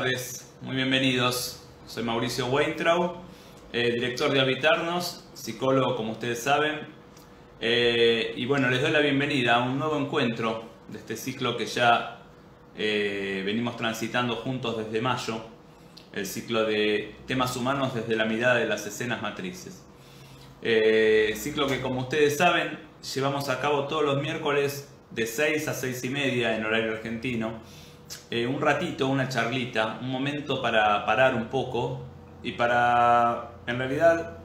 tardes, muy bienvenidos. Soy Mauricio Weintraub, eh, director de Habitarnos, psicólogo como ustedes saben. Eh, y bueno, les doy la bienvenida a un nuevo encuentro de este ciclo que ya eh, venimos transitando juntos desde mayo, el ciclo de temas humanos desde la mirada de las escenas matrices. ciclo que como ustedes saben llevamos a cabo todos los miércoles de 6 a 6 y media en horario argentino eh, un ratito, una charlita, un momento para parar un poco y para, en realidad,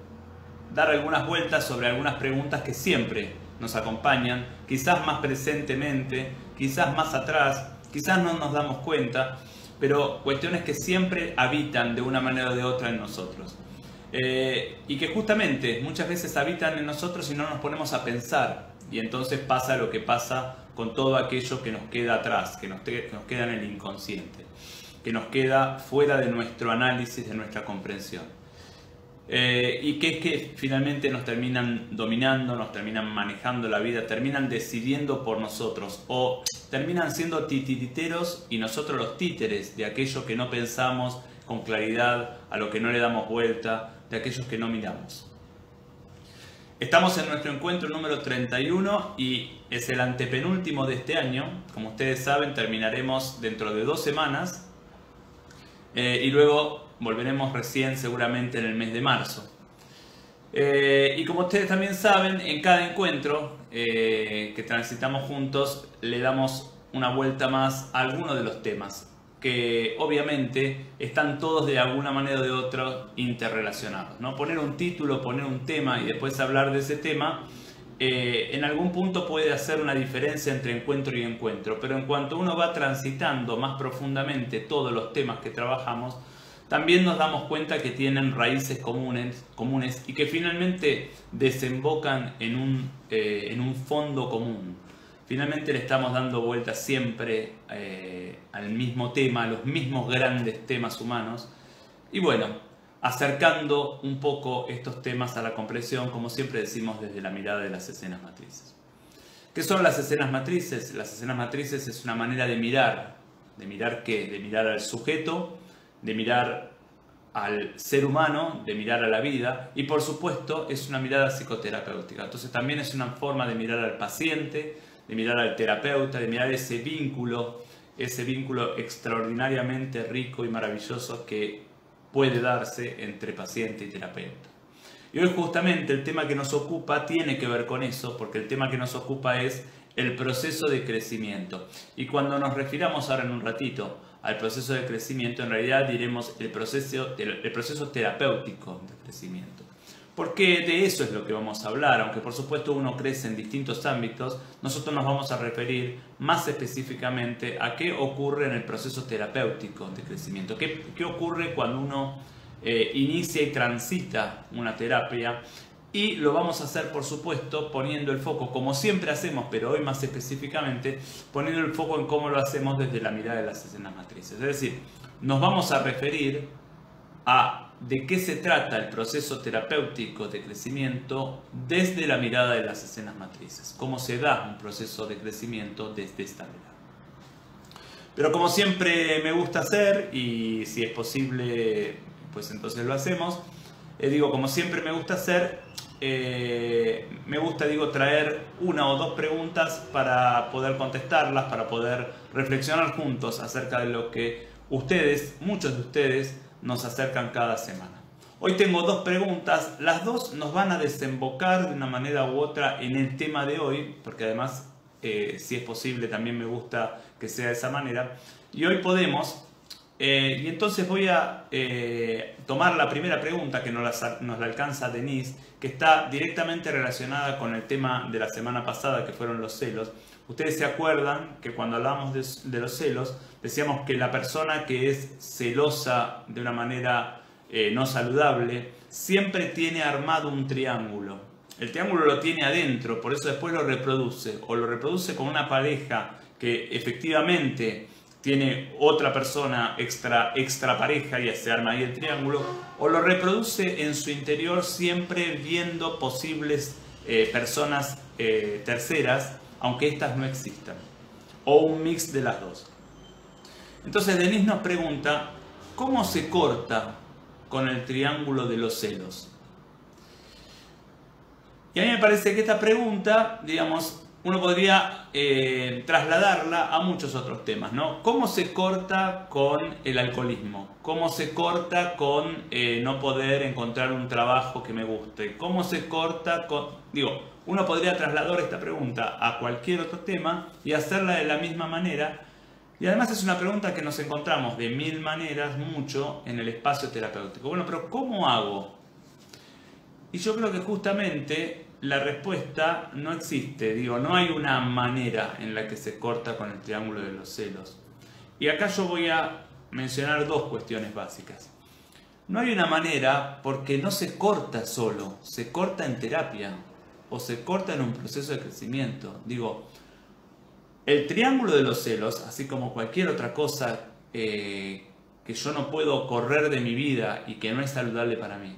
dar algunas vueltas sobre algunas preguntas que siempre nos acompañan, quizás más presentemente, quizás más atrás, quizás no nos damos cuenta, pero cuestiones que siempre habitan de una manera o de otra en nosotros. Eh, y que justamente muchas veces habitan en nosotros y no nos ponemos a pensar. Y entonces pasa lo que pasa con todo aquello que nos queda atrás, que nos, queda en el inconsciente, que nos queda fuera de nuestro análisis, de nuestra comprensión. Eh, y que es que finalmente nos terminan dominando, nos terminan manejando la vida, terminan decidiendo por nosotros o terminan siendo titiriteros y nosotros los títeres de aquello que no pensamos con claridad, a lo que no le damos vuelta, de aquellos que no miramos. Estamos en nuestro encuentro número 31 y es el antepenúltimo de este año. Como ustedes saben, terminaremos dentro de dos semanas eh, y luego volveremos recién seguramente en el mes de marzo. Eh, y como ustedes también saben, en cada encuentro eh, que transitamos juntos le damos una vuelta más a alguno de los temas que obviamente están todos de alguna manera o de otra interrelacionados. ¿no? Poner un título, poner un tema y después hablar de ese tema, eh, en algún punto puede hacer una diferencia entre encuentro y encuentro, pero en cuanto uno va transitando más profundamente todos los temas que trabajamos, también nos damos cuenta que tienen raíces comunes, comunes y que finalmente desembocan en un, eh, en un fondo común. Finalmente le estamos dando vuelta siempre eh, al mismo tema, a los mismos grandes temas humanos. Y bueno, acercando un poco estos temas a la comprensión, como siempre decimos desde la mirada de las escenas matrices. ¿Qué son las escenas matrices? Las escenas matrices es una manera de mirar. ¿De mirar qué? De mirar al sujeto, de mirar al ser humano, de mirar a la vida y por supuesto es una mirada psicoterapéutica. Entonces también es una forma de mirar al paciente, de mirar al terapeuta, de mirar ese vínculo, ese vínculo extraordinariamente rico y maravilloso que puede darse entre paciente y terapeuta. Y hoy justamente el tema que nos ocupa tiene que ver con eso, porque el tema que nos ocupa es el proceso de crecimiento. Y cuando nos refiramos ahora en un ratito al proceso de crecimiento, en realidad diremos el proceso, el proceso terapéutico de crecimiento porque de eso es lo que vamos a hablar, aunque por supuesto uno crece en distintos ámbitos, nosotros nos vamos a referir más específicamente a qué ocurre en el proceso terapéutico de crecimiento, qué, qué ocurre cuando uno eh, inicia y transita una terapia y lo vamos a hacer por supuesto poniendo el foco, como siempre hacemos, pero hoy más específicamente, poniendo el foco en cómo lo hacemos desde la mirada de las escenas matrices. Es decir, nos vamos a referir a de qué se trata el proceso terapéutico de crecimiento desde la mirada de las escenas matrices, cómo se da un proceso de crecimiento desde esta mirada. Pero como siempre me gusta hacer, y si es posible, pues entonces lo hacemos, eh, digo, como siempre me gusta hacer, eh, me gusta, digo, traer una o dos preguntas para poder contestarlas, para poder reflexionar juntos acerca de lo que ustedes, muchos de ustedes, nos acercan cada semana. Hoy tengo dos preguntas, las dos nos van a desembocar de una manera u otra en el tema de hoy, porque además, eh, si es posible, también me gusta que sea de esa manera. Y hoy podemos, eh, y entonces voy a eh, tomar la primera pregunta que nos la, nos la alcanza Denise, que está directamente relacionada con el tema de la semana pasada, que fueron los celos. Ustedes se acuerdan que cuando hablamos de, los celos, decíamos que la persona que es celosa de una manera eh, no saludable, siempre tiene armado un triángulo. El triángulo lo tiene adentro, por eso después lo reproduce. O lo reproduce con una pareja que efectivamente tiene otra persona extra, extra pareja y se arma ahí el triángulo, o lo reproduce en su interior siempre viendo posibles eh, personas eh, terceras aunque éstas no existan, o un mix de las dos. Entonces Denis nos pregunta, ¿cómo se corta con el triángulo de los celos? Y a mí me parece que esta pregunta, digamos, uno podría eh, trasladarla a muchos otros temas, ¿no? ¿Cómo se corta con el alcoholismo? ¿Cómo se corta con eh, no poder encontrar un trabajo que me guste? ¿Cómo se corta con... Digo, uno podría trasladar esta pregunta a cualquier otro tema y hacerla de la misma manera. Y además es una pregunta que nos encontramos de mil maneras, mucho, en el espacio terapéutico. Bueno, pero ¿cómo hago? Y yo creo que justamente la respuesta no existe, digo, no hay una manera en la que se corta con el triángulo de los celos. Y acá yo voy a mencionar dos cuestiones básicas. No hay una manera porque no se corta solo, se corta en terapia o se corta en un proceso de crecimiento. Digo, el triángulo de los celos, así como cualquier otra cosa eh, que yo no puedo correr de mi vida y que no es saludable para mí,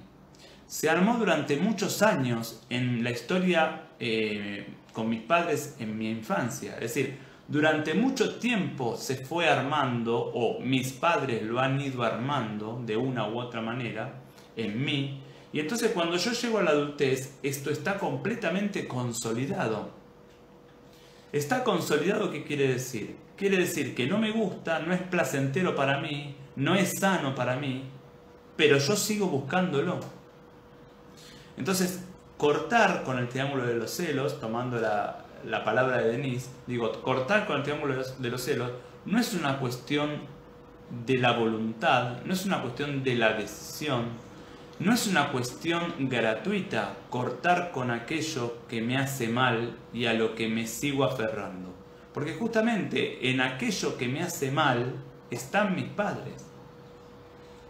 se armó durante muchos años en la historia eh, con mis padres en mi infancia. Es decir, durante mucho tiempo se fue armando, o mis padres lo han ido armando de una u otra manera en mí. Y entonces cuando yo llego a la adultez, esto está completamente consolidado. Está consolidado, ¿qué quiere decir? Quiere decir que no me gusta, no es placentero para mí, no es sano para mí, pero yo sigo buscándolo. Entonces, cortar con el triángulo de los celos, tomando la, palabra de Denise, digo, cortar con el triángulo de los celos no es una cuestión de la voluntad, no es una cuestión de la decisión, no es una cuestión gratuita cortar con aquello que me hace mal y a lo que me sigo aferrando. Porque justamente en aquello que me hace mal están mis padres.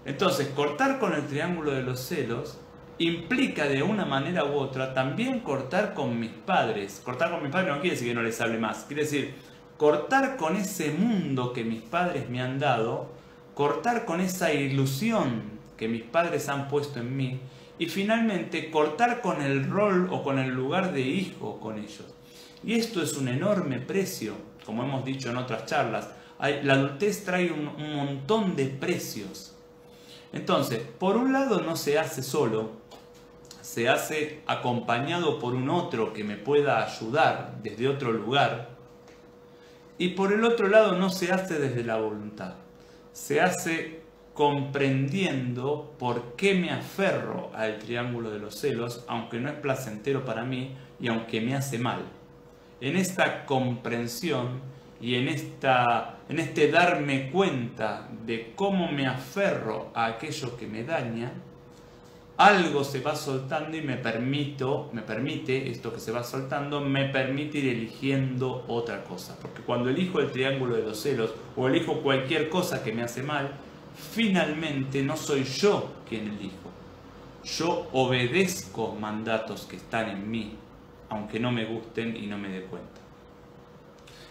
Entonces, cortar con el triángulo de los celos implica de una manera u otra también cortar con mis padres. Cortar con mis padres no quiere decir que no les hable más, quiere decir cortar con ese mundo que mis padres me han dado, cortar con esa ilusión que mis padres han puesto en mí y finalmente cortar con el rol o con el lugar de hijo con ellos. Y esto es un enorme precio, como hemos dicho en otras charlas. La adultez trae un, montón de precios. Entonces, por un lado no se hace solo, se hace acompañado por un otro que me pueda ayudar desde otro lugar. Y por el otro lado no se hace desde la voluntad. Se hace comprendiendo por qué me aferro al triángulo de los celos, aunque no es placentero para mí y aunque me hace mal. En esta comprensión y en, esta, en este darme cuenta de cómo me aferro a aquello que me daña, algo se va soltando y me permito, me permite, esto que se va soltando, me permite ir eligiendo otra cosa. Porque cuando elijo el triángulo de los celos o elijo cualquier cosa que me hace mal, finalmente no soy yo quien elijo. Yo obedezco mandatos que están en mí, aunque no me gusten y no me dé cuenta.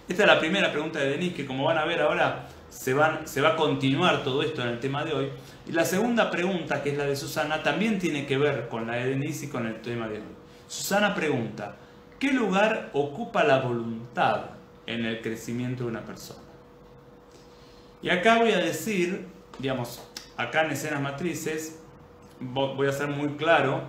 Esta es la primera pregunta de Denis, que como van a ver ahora se, se va a continuar todo esto en el tema de hoy. Y la segunda pregunta, que es la de Susana, también tiene que ver con la de Denise y con el tema de hoy. Susana pregunta, ¿qué lugar ocupa la voluntad en el crecimiento de una persona? Y acá voy a decir, digamos, acá en escenas matrices, voy a ser muy claro,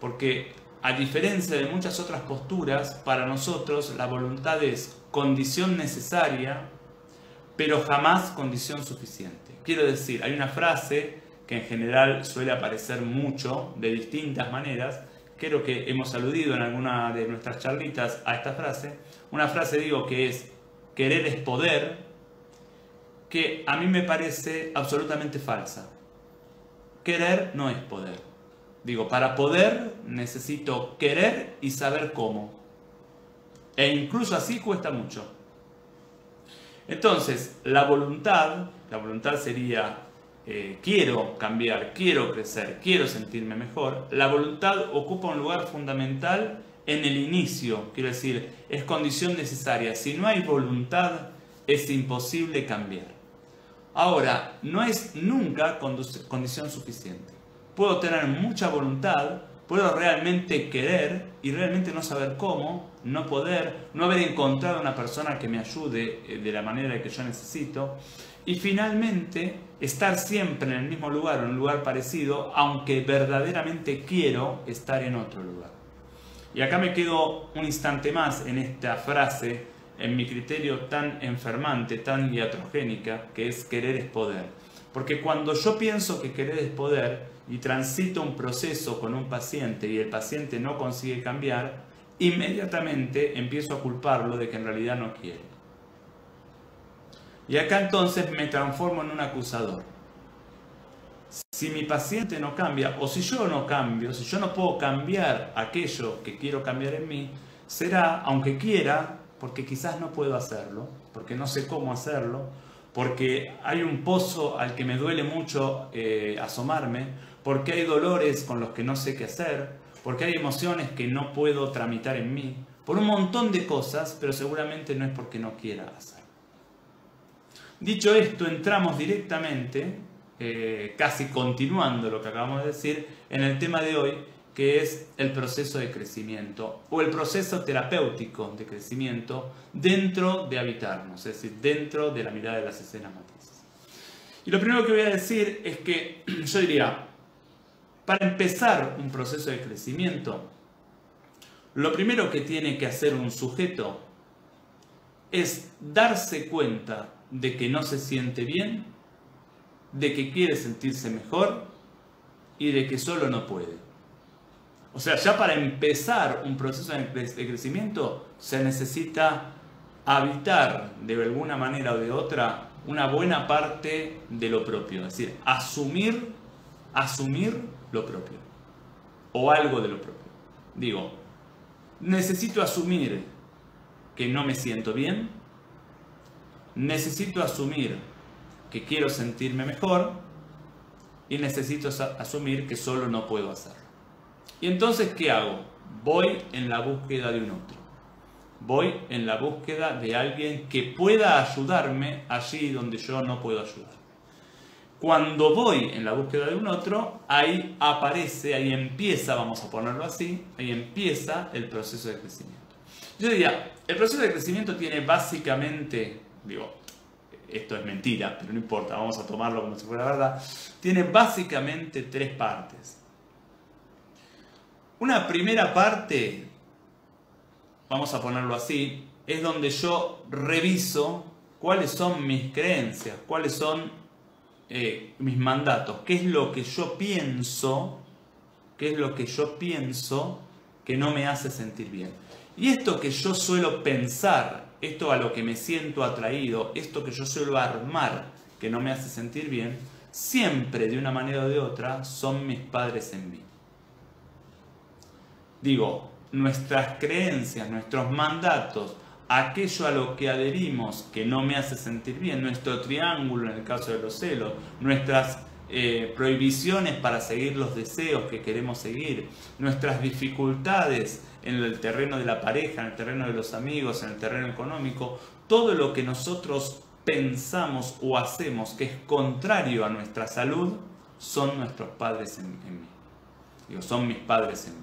porque a diferencia de muchas otras posturas, para nosotros la voluntad es condición necesaria pero jamás condición suficiente. Quiero decir, hay una frase que en general suele aparecer mucho, de distintas maneras, creo que hemos aludido en alguna de nuestras charlitas a esta frase, una frase digo que es querer es poder, que a mí me parece absolutamente falsa. Querer no es poder. Digo, para poder necesito querer y saber cómo. E incluso así cuesta mucho. Entonces, la voluntad, la voluntad sería eh, quiero cambiar, quiero crecer, quiero sentirme mejor. La voluntad ocupa un lugar fundamental en el inicio, quiero decir, es condición necesaria. Si no hay voluntad, es imposible cambiar. Ahora, no es nunca condición suficiente. Puedo tener mucha voluntad, puedo realmente querer y realmente no saber cómo, no poder, no haber encontrado una persona que me ayude eh, de la manera que yo necesito. Y finalmente, estar siempre en el mismo lugar o en un lugar parecido, aunque verdaderamente quiero estar en otro lugar. Y acá me quedo un instante más en esta frase, en mi criterio tan enfermante, tan iatrogénica, que es querer es poder. Porque cuando yo pienso que querer es poder y transito un proceso con un paciente y el paciente no consigue cambiar, inmediatamente empiezo a culparlo de que en realidad no quiere. Y acá entonces me transformo en un acusador. Si mi paciente no cambia, o si yo no cambio, si yo no puedo cambiar aquello que quiero cambiar en mí, será, aunque quiera, porque quizás no puedo hacerlo, porque no sé cómo hacerlo, porque hay un pozo al que me duele mucho eh, asomarme, porque hay dolores con los que no sé qué hacer, porque hay emociones que no puedo tramitar en mí, por un montón de cosas, pero seguramente no es porque no quiera hacer. Dicho esto, entramos directamente, eh, casi continuando lo que acabamos de decir, en el tema de hoy, que es el proceso de crecimiento o el proceso terapéutico de crecimiento dentro de habitarnos, es decir, dentro de la mirada de las escenas matrices. Y lo primero que voy a decir es que yo diría, para empezar un proceso de crecimiento, lo primero que tiene que hacer un sujeto es darse cuenta de que no se siente bien, de que quiere sentirse mejor y de que solo no puede. O sea, ya para empezar un proceso de crecimiento se necesita habitar de alguna manera o de otra una buena parte de lo propio, es decir, asumir, asumir lo propio o algo de lo propio. Digo, necesito asumir que no me siento bien, necesito asumir que quiero sentirme mejor y necesito asumir que solo no puedo hacerlo. Y entonces, ¿qué hago? Voy en la búsqueda de un otro. Voy en la búsqueda de alguien que pueda ayudarme allí donde yo no puedo ayudar. Cuando voy en la búsqueda de un otro, ahí aparece, ahí empieza, vamos a ponerlo así, ahí empieza el proceso de crecimiento. Yo diría, el proceso de crecimiento tiene básicamente digo, esto es mentira, pero no importa, vamos a tomarlo como si fuera verdad, tiene básicamente tres partes. Una primera parte, vamos a ponerlo así, es donde yo reviso cuáles son mis creencias, cuáles son eh, mis mandatos, qué es lo que yo pienso, qué es lo que yo pienso que no me hace sentir bien. Y esto que yo suelo pensar esto a lo que me siento atraído, esto que yo suelo armar que no me hace sentir bien, siempre de una manera o de otra son mis padres en mí. Digo, nuestras creencias, nuestros mandatos, aquello a lo que adherimos que no me hace sentir bien, nuestro triángulo en el caso de los celos, nuestras eh, prohibiciones para seguir los deseos que queremos seguir, nuestras dificultades en el terreno de la pareja, en el terreno de los amigos, en el terreno económico, todo lo que nosotros pensamos o hacemos que es contrario a nuestra salud, son nuestros padres en, mí. Digo, son mis padres en mí.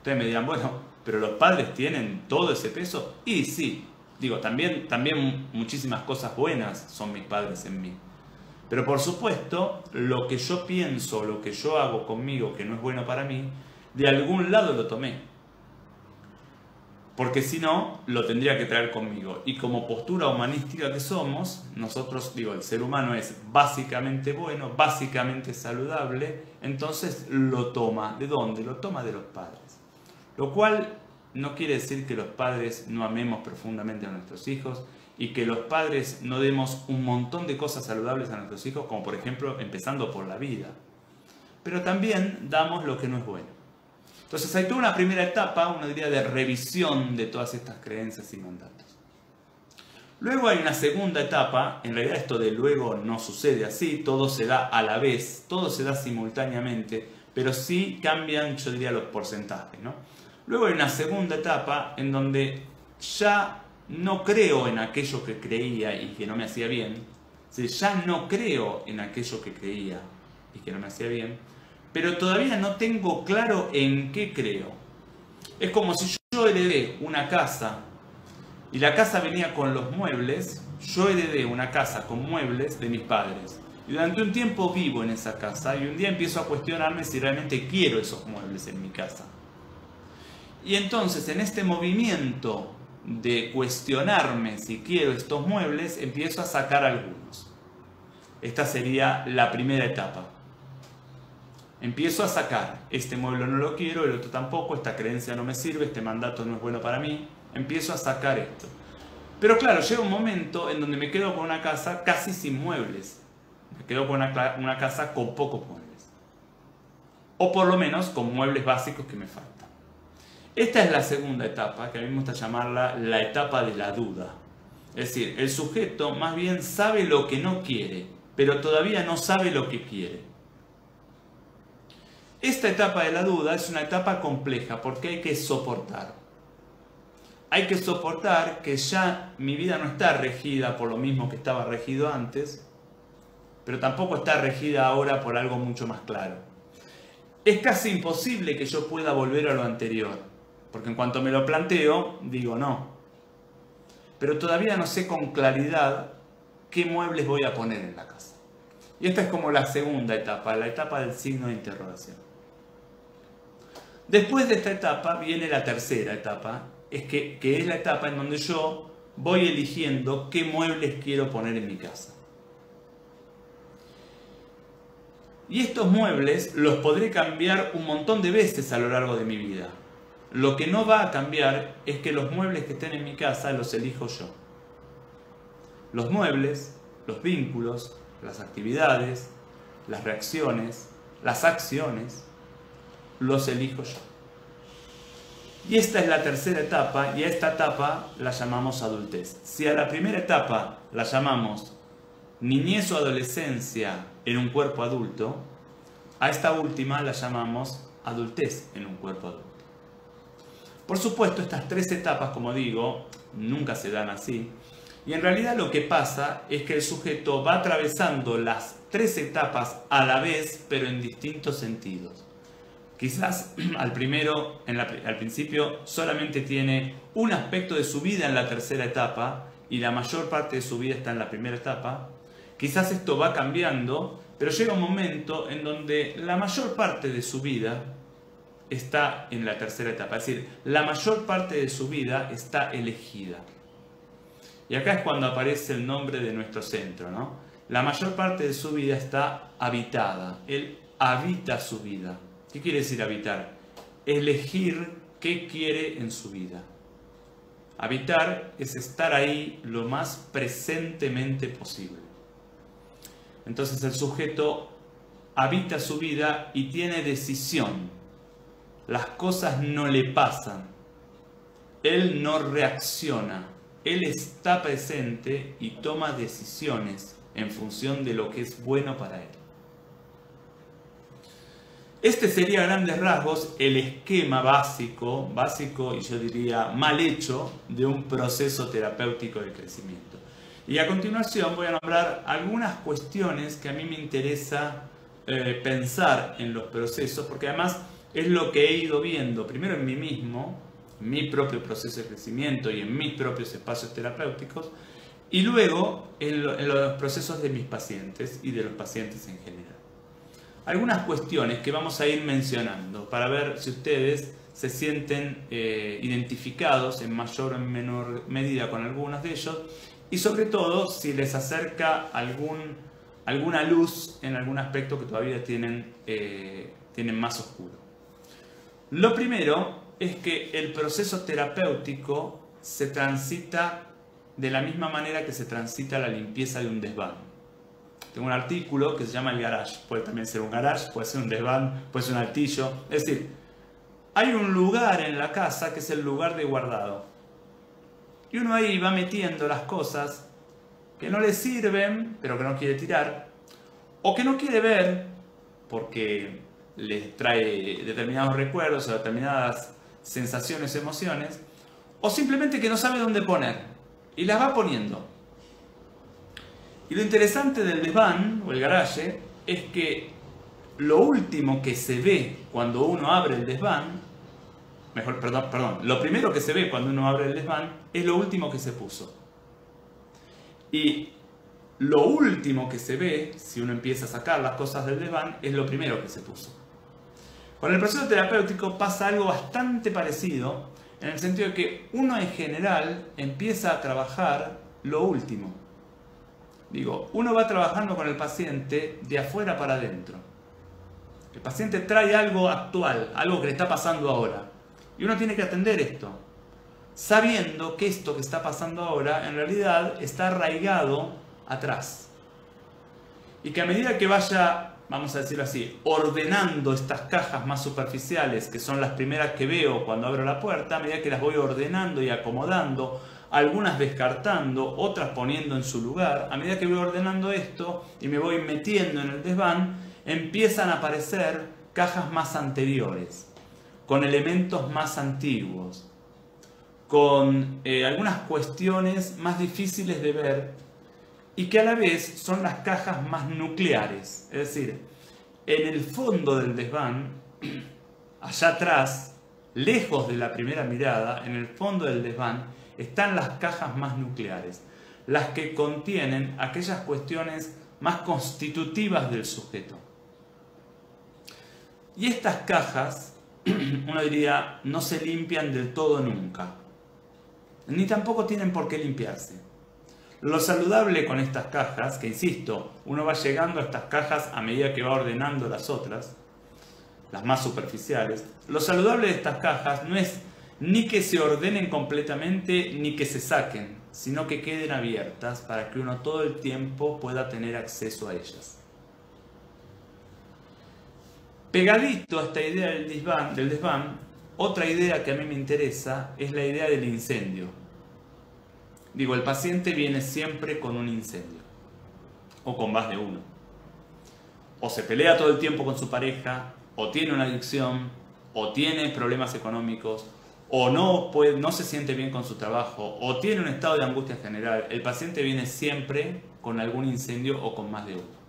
Ustedes me dirán, bueno, pero los padres tienen todo ese peso. Y sí, digo, también, también muchísimas cosas buenas son mis padres en mí. Pero por supuesto, lo que yo pienso, lo que yo hago conmigo que no es bueno para mí, de algún lado lo tomé. Porque si no, lo tendría que traer conmigo. Y como postura humanística que somos, nosotros, digo, el ser humano es básicamente bueno, básicamente saludable, entonces lo toma. ¿De dónde? Lo toma de los padres. Lo cual no quiere decir que los padres no amemos profundamente a nuestros hijos, y que los padres no demos un montón de cosas saludables a nuestros hijos, como por ejemplo empezando por la vida. Pero también damos lo que no es bueno. Entonces hay toda una primera etapa, una diría de revisión de todas estas creencias y mandatos. Luego hay una segunda etapa, en realidad esto de luego no sucede así, todo se da a la vez, todo se da simultáneamente, pero sí cambian, yo diría, los porcentajes. ¿no? Luego hay una segunda etapa en donde ya no creo en aquello que creía y que no me hacía bien, ya no creo en aquello que creía y que no me hacía bien, pero todavía no tengo claro en qué creo. Es como si yo heredé una casa y la casa venía con los muebles, yo heredé una casa con muebles de mis padres. Y durante un tiempo vivo en esa casa y un día empiezo a cuestionarme si realmente quiero esos muebles en mi casa. Y entonces en este movimiento de cuestionarme si quiero estos muebles, empiezo a sacar algunos. Esta sería la primera etapa. Empiezo a sacar, este mueble no lo quiero, el otro tampoco, esta creencia no me sirve, este mandato no es bueno para mí, empiezo a sacar esto. Pero claro, llega un momento en donde me quedo con una casa casi sin muebles. Me quedo con una, una casa con pocos muebles. O por lo menos con muebles básicos que me faltan. Esta es la segunda etapa, que a mí me gusta llamarla la etapa de la duda. Es decir, el sujeto más bien sabe lo que no quiere, pero todavía no sabe lo que quiere. Esta etapa de la duda es una etapa compleja porque hay que soportar. Hay que soportar que ya mi vida no está regida por lo mismo que estaba regido antes, pero tampoco está regida ahora por algo mucho más claro. Es casi imposible que yo pueda volver a lo anterior. Porque en cuanto me lo planteo, digo no. Pero todavía no sé con claridad qué muebles voy a poner en la casa. Y esta es como la segunda etapa, la etapa del signo de interrogación. Después de esta etapa viene la tercera etapa, es que, que es la etapa en donde yo voy eligiendo qué muebles quiero poner en mi casa. Y estos muebles los podré cambiar un montón de veces a lo largo de mi vida. Lo que no va a cambiar es que los muebles que estén en mi casa los elijo yo. Los muebles, los vínculos, las actividades, las reacciones, las acciones, los elijo yo. Y esta es la tercera etapa y a esta etapa la llamamos adultez. Si a la primera etapa la llamamos niñez o adolescencia en un cuerpo adulto, a esta última la llamamos adultez en un cuerpo adulto. Por supuesto, estas tres etapas, como digo, nunca se dan así. Y en realidad lo que pasa es que el sujeto va atravesando las tres etapas a la vez, pero en distintos sentidos. Quizás al primero, al principio, solamente tiene un aspecto de su vida en la tercera etapa y la mayor parte de su vida está en la primera etapa. Quizás esto va cambiando, pero llega un momento en donde la mayor parte de su vida está en la tercera etapa. Es decir, la mayor parte de su vida está elegida. Y acá es cuando aparece el nombre de nuestro centro, ¿no? La mayor parte de su vida está habitada. Él habita su vida. ¿Qué quiere decir habitar? Elegir qué quiere en su vida. Habitar es estar ahí lo más presentemente posible. Entonces el sujeto habita su vida y tiene decisión las cosas no le pasan. Él no reacciona. Él está presente y toma decisiones en función de lo que es bueno para él. Este sería a grandes rasgos el esquema básico, básico y yo diría mal hecho de un proceso terapéutico de crecimiento. Y a continuación voy a nombrar algunas cuestiones que a mí me interesa eh, pensar en los procesos, porque además es lo que he ido viendo, primero en mí mismo, en mi propio proceso de crecimiento y en mis propios espacios terapéuticos, y luego en, los procesos de mis pacientes y de los pacientes en general. Algunas cuestiones que vamos a ir mencionando para ver si ustedes se sienten eh, identificados en mayor o menor medida con algunos de ellos y sobre todo si les acerca alguna luz en algún aspecto que todavía tienen, eh, tienen más oscuro. Lo primero es que el proceso terapéutico se transita de la misma manera que se transita la limpieza de un desván. Tengo un artículo que se llama el garage. Puede también ser un garage, puede ser un desván, puede ser un altillo. Es decir, hay un lugar en la casa que es el lugar de guardado. Y uno ahí va metiendo las cosas que no le sirven, pero que no quiere tirar, o que no quiere ver porque les trae determinados recuerdos o determinadas sensaciones, emociones, o simplemente que no sabe dónde poner y las va poniendo. Y lo interesante del desván o el garaje es que lo último que se ve cuando uno abre el desván, mejor, perdón, perdón, lo primero que se ve cuando uno abre el desván es lo último que se puso. Y lo último que se ve, si uno empieza a sacar las cosas del desván, es lo primero que se puso. Con el proceso terapéutico pasa algo bastante parecido, en el sentido de que uno en general empieza a trabajar lo último. Digo, uno va trabajando con el paciente de afuera para adentro. El paciente trae algo actual, algo que le está pasando ahora. Y uno tiene que atender esto, sabiendo que esto que está pasando ahora en realidad está arraigado atrás. Y que a medida que vaya, vamos a decirlo así, ordenando estas cajas más superficiales, que son las primeras que veo cuando abro la puerta, a medida que las voy ordenando y acomodando, algunas descartando, otras poniendo en su lugar, a medida que voy ordenando esto y me voy metiendo en el desván, empiezan a aparecer cajas más anteriores, con elementos más antiguos, con eh, algunas cuestiones más difíciles de ver y que a la vez son las cajas más nucleares. Es decir, en el fondo del desván, allá atrás, lejos de la primera mirada, en el fondo del desván, están las cajas más nucleares, las que contienen aquellas cuestiones más constitutivas del sujeto. Y estas cajas, uno diría, no se limpian del todo nunca, ni tampoco tienen por qué limpiarse. Lo saludable con estas cajas, que insisto, uno va llegando a estas cajas a medida que va ordenando las otras, las más superficiales, lo saludable de estas cajas no es ni que se ordenen completamente ni que se saquen, sino que queden abiertas para que uno todo el tiempo pueda tener acceso a ellas. Pegadito a esta idea del desván, del desván, otra idea que a mí me interesa es la idea del incendio. Digo, el paciente viene siempre con un incendio, o con más de uno. O se pelea todo el tiempo con su pareja, o tiene una adicción, o tiene problemas económicos, o no, se siente bien con su trabajo, o tiene un estado de angustia general, el paciente viene siempre con algún incendio o con más de uno.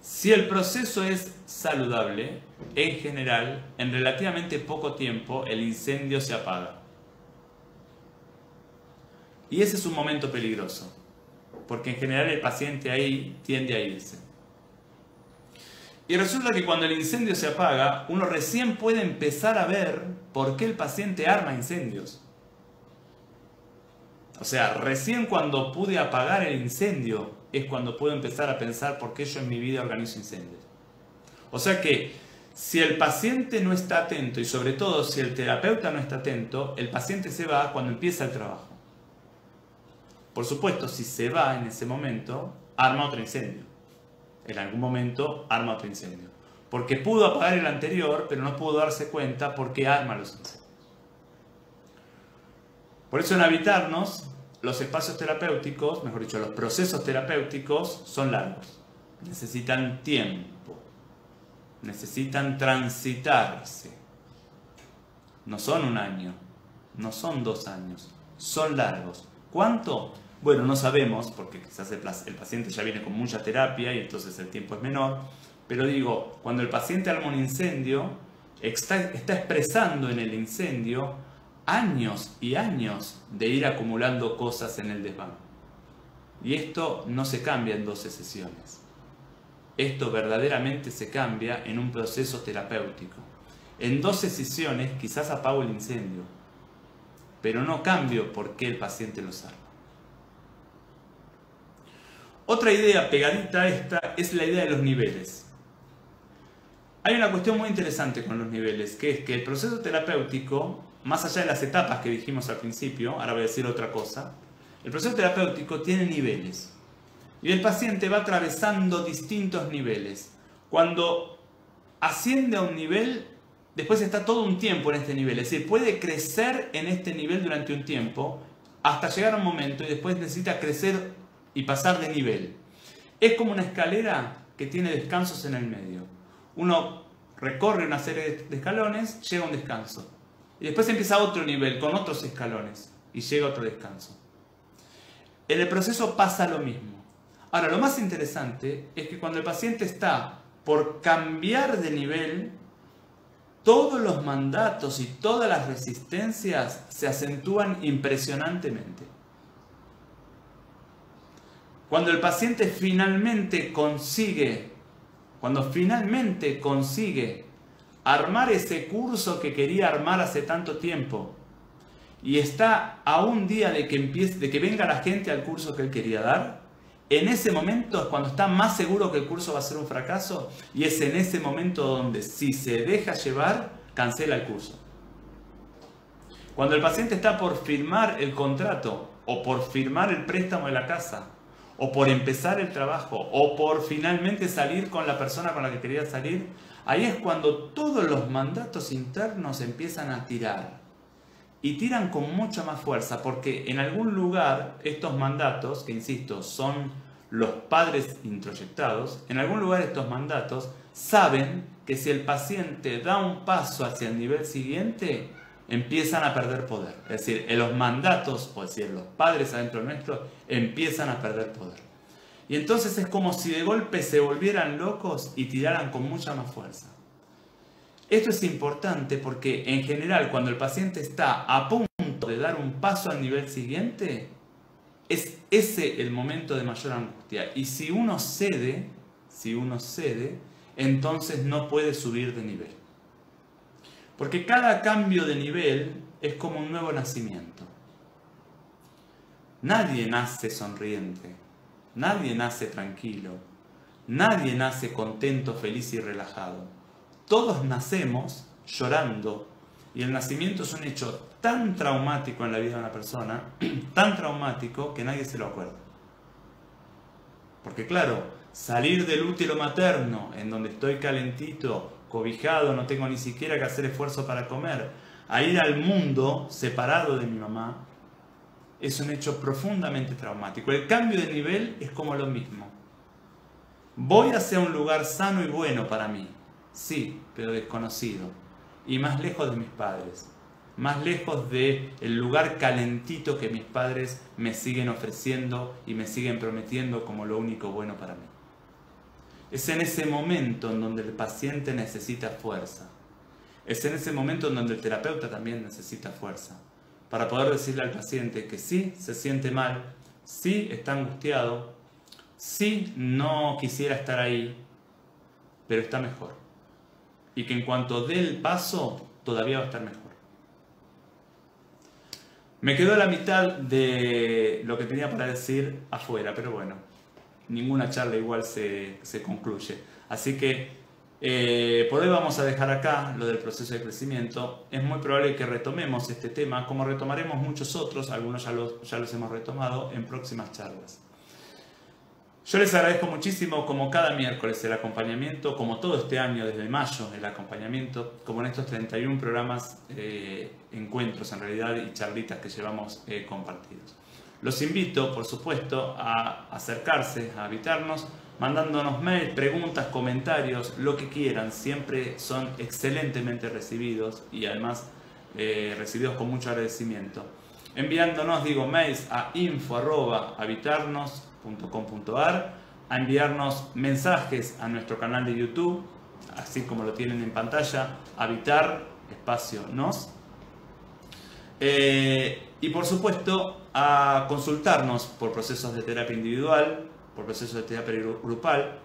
Si el proceso es saludable, en general, en relativamente poco tiempo el incendio se apaga. Y ese es un momento peligroso, porque en general el paciente ahí tiende a irse. Y resulta que cuando el incendio se apaga, uno recién puede empezar a ver por qué el paciente arma incendios. O sea, recién cuando pude apagar el incendio es cuando puedo empezar a pensar por qué yo en mi vida organizo incendios. O sea que si el paciente no está atento y sobre todo si el terapeuta no está atento, el paciente se va cuando empieza el trabajo. Por supuesto, si se va en ese momento, arma otro incendio en algún momento arma otro incendio. Porque pudo apagar el anterior, pero no pudo darse cuenta porque arma los incendios. Por eso en habitarnos, los espacios terapéuticos, mejor dicho, los procesos terapéuticos son largos. Necesitan tiempo. Necesitan transitarse. No son un año, no son dos años, son largos. ¿Cuánto? Bueno, no sabemos, porque quizás el, paciente ya viene con mucha terapia y entonces el tiempo es menor, pero digo, cuando el paciente arma un incendio, está, expresando en el incendio años y años de ir acumulando cosas en el desván. Y esto no se cambia en 12 sesiones. Esto verdaderamente se cambia en un proceso terapéutico. En 12 sesiones quizás apago el incendio, pero no cambio por qué el paciente lo sabe. Otra idea pegadita a esta es la idea de los niveles. Hay una cuestión muy interesante con los niveles, que es que el proceso terapéutico, más allá de las etapas que dijimos al principio, ahora voy a decir otra cosa, el proceso terapéutico tiene niveles. Y el paciente va atravesando distintos niveles. Cuando asciende a un nivel, después está todo un tiempo en este nivel. Es decir, puede crecer en este nivel durante un tiempo hasta llegar a un momento y después necesita crecer y pasar de nivel. Es como una escalera que tiene descansos en el medio. Uno recorre una serie de escalones, llega a un descanso. Y después empieza otro nivel con otros escalones y llega a otro descanso. En el proceso pasa lo mismo. Ahora, lo más interesante es que cuando el paciente está por cambiar de nivel, todos los mandatos y todas las resistencias se acentúan impresionantemente. Cuando el paciente finalmente consigue, cuando finalmente consigue armar ese curso que quería armar hace tanto tiempo y está a un día de que, empiece, de que venga la gente al curso que él quería dar, en ese momento es cuando está más seguro que el curso va a ser un fracaso y es en ese momento donde si se deja llevar, cancela el curso. Cuando el paciente está por firmar el contrato o por firmar el préstamo de la casa o por empezar el trabajo o por finalmente salir con la persona con la que quería salir, ahí es cuando todos los mandatos internos empiezan a tirar. Y tiran con mucha más fuerza, porque en algún lugar estos mandatos, que insisto, son los padres introyectados, en algún lugar estos mandatos saben que si el paciente da un paso hacia el nivel siguiente, empiezan a perder poder. Es decir, los mandatos, o decir, los padres adentro nuestro, empiezan a perder poder. Y entonces es como si de golpe se volvieran locos y tiraran con mucha más fuerza. Esto es importante porque en general cuando el paciente está a punto de dar un paso al nivel siguiente, es ese el momento de mayor angustia. Y si uno cede, si uno cede, entonces no puede subir de nivel. Porque cada cambio de nivel es como un nuevo nacimiento. Nadie nace sonriente, nadie nace tranquilo, nadie nace contento, feliz y relajado. Todos nacemos llorando y el nacimiento es un hecho tan traumático en la vida de una persona, tan traumático que nadie se lo acuerda. Porque claro, salir del útero materno, en donde estoy calentito, cobijado, no tengo ni siquiera que hacer esfuerzo para comer, a ir al mundo separado de mi mamá, es un hecho profundamente traumático. El cambio de nivel es como lo mismo. Voy hacia un lugar sano y bueno para mí, sí, pero desconocido, y más lejos de mis padres, más lejos de el lugar calentito que mis padres me siguen ofreciendo y me siguen prometiendo como lo único bueno para mí. Es en ese momento en donde el paciente necesita fuerza. Es en ese momento en donde el terapeuta también necesita fuerza. Para poder decirle al paciente que sí se siente mal, sí está angustiado, sí no quisiera estar ahí, pero está mejor. Y que en cuanto dé el paso, todavía va a estar mejor. Me quedó la mitad de lo que tenía para decir afuera, pero bueno, ninguna charla igual se, concluye. Así que eh, por hoy vamos a dejar acá lo del proceso de crecimiento. Es muy probable que retomemos este tema, como retomaremos muchos otros, algunos ya los, ya los hemos retomado en próximas charlas. Yo les agradezco muchísimo, como cada miércoles, el acompañamiento, como todo este año, desde mayo, el acompañamiento, como en estos 31 programas, eh, encuentros en realidad y charlitas que llevamos eh, compartidos. Los invito, por supuesto, a acercarse, a habitarnos, mandándonos mail, preguntas, comentarios, lo que quieran. Siempre son excelentemente recibidos y además eh, recibidos con mucho agradecimiento. Enviándonos, digo, mails a info.habitarnos.com.ar, a enviarnos mensajes a nuestro canal de YouTube, así como lo tienen en pantalla, habitar, espacio, nos. Eh, y por supuesto, a consultarnos por procesos de terapia individual, por procesos de terapia grupal,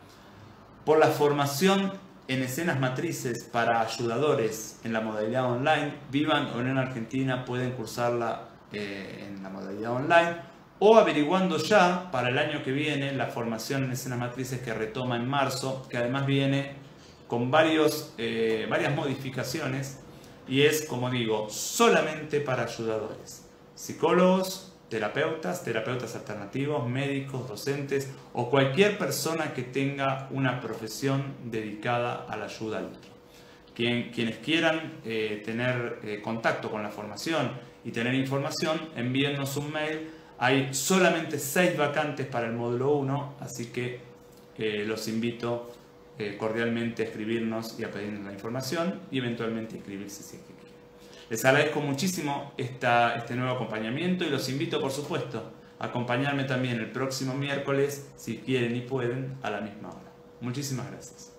por la formación en escenas matrices para ayudadores en la modalidad online, vivan o en Argentina, pueden cursarla eh, en la modalidad online, o averiguando ya para el año que viene la formación en escenas matrices que retoma en marzo, que además viene con varios, eh, varias modificaciones y es, como digo, solamente para ayudadores, psicólogos, terapeutas, terapeutas alternativos, médicos, docentes o cualquier persona que tenga una profesión dedicada a la ayuda al otro. quienes quieran eh, tener eh, contacto con la formación y tener información, envíennos un mail. Hay solamente seis vacantes para el módulo 1, así que eh, los invito cordialmente a escribirnos y a pedirnos la información y eventualmente inscribirse si es que les agradezco muchísimo este nuevo acompañamiento y los invito, por supuesto, a acompañarme también el próximo miércoles, si quieren y pueden, a la misma hora. Muchísimas gracias.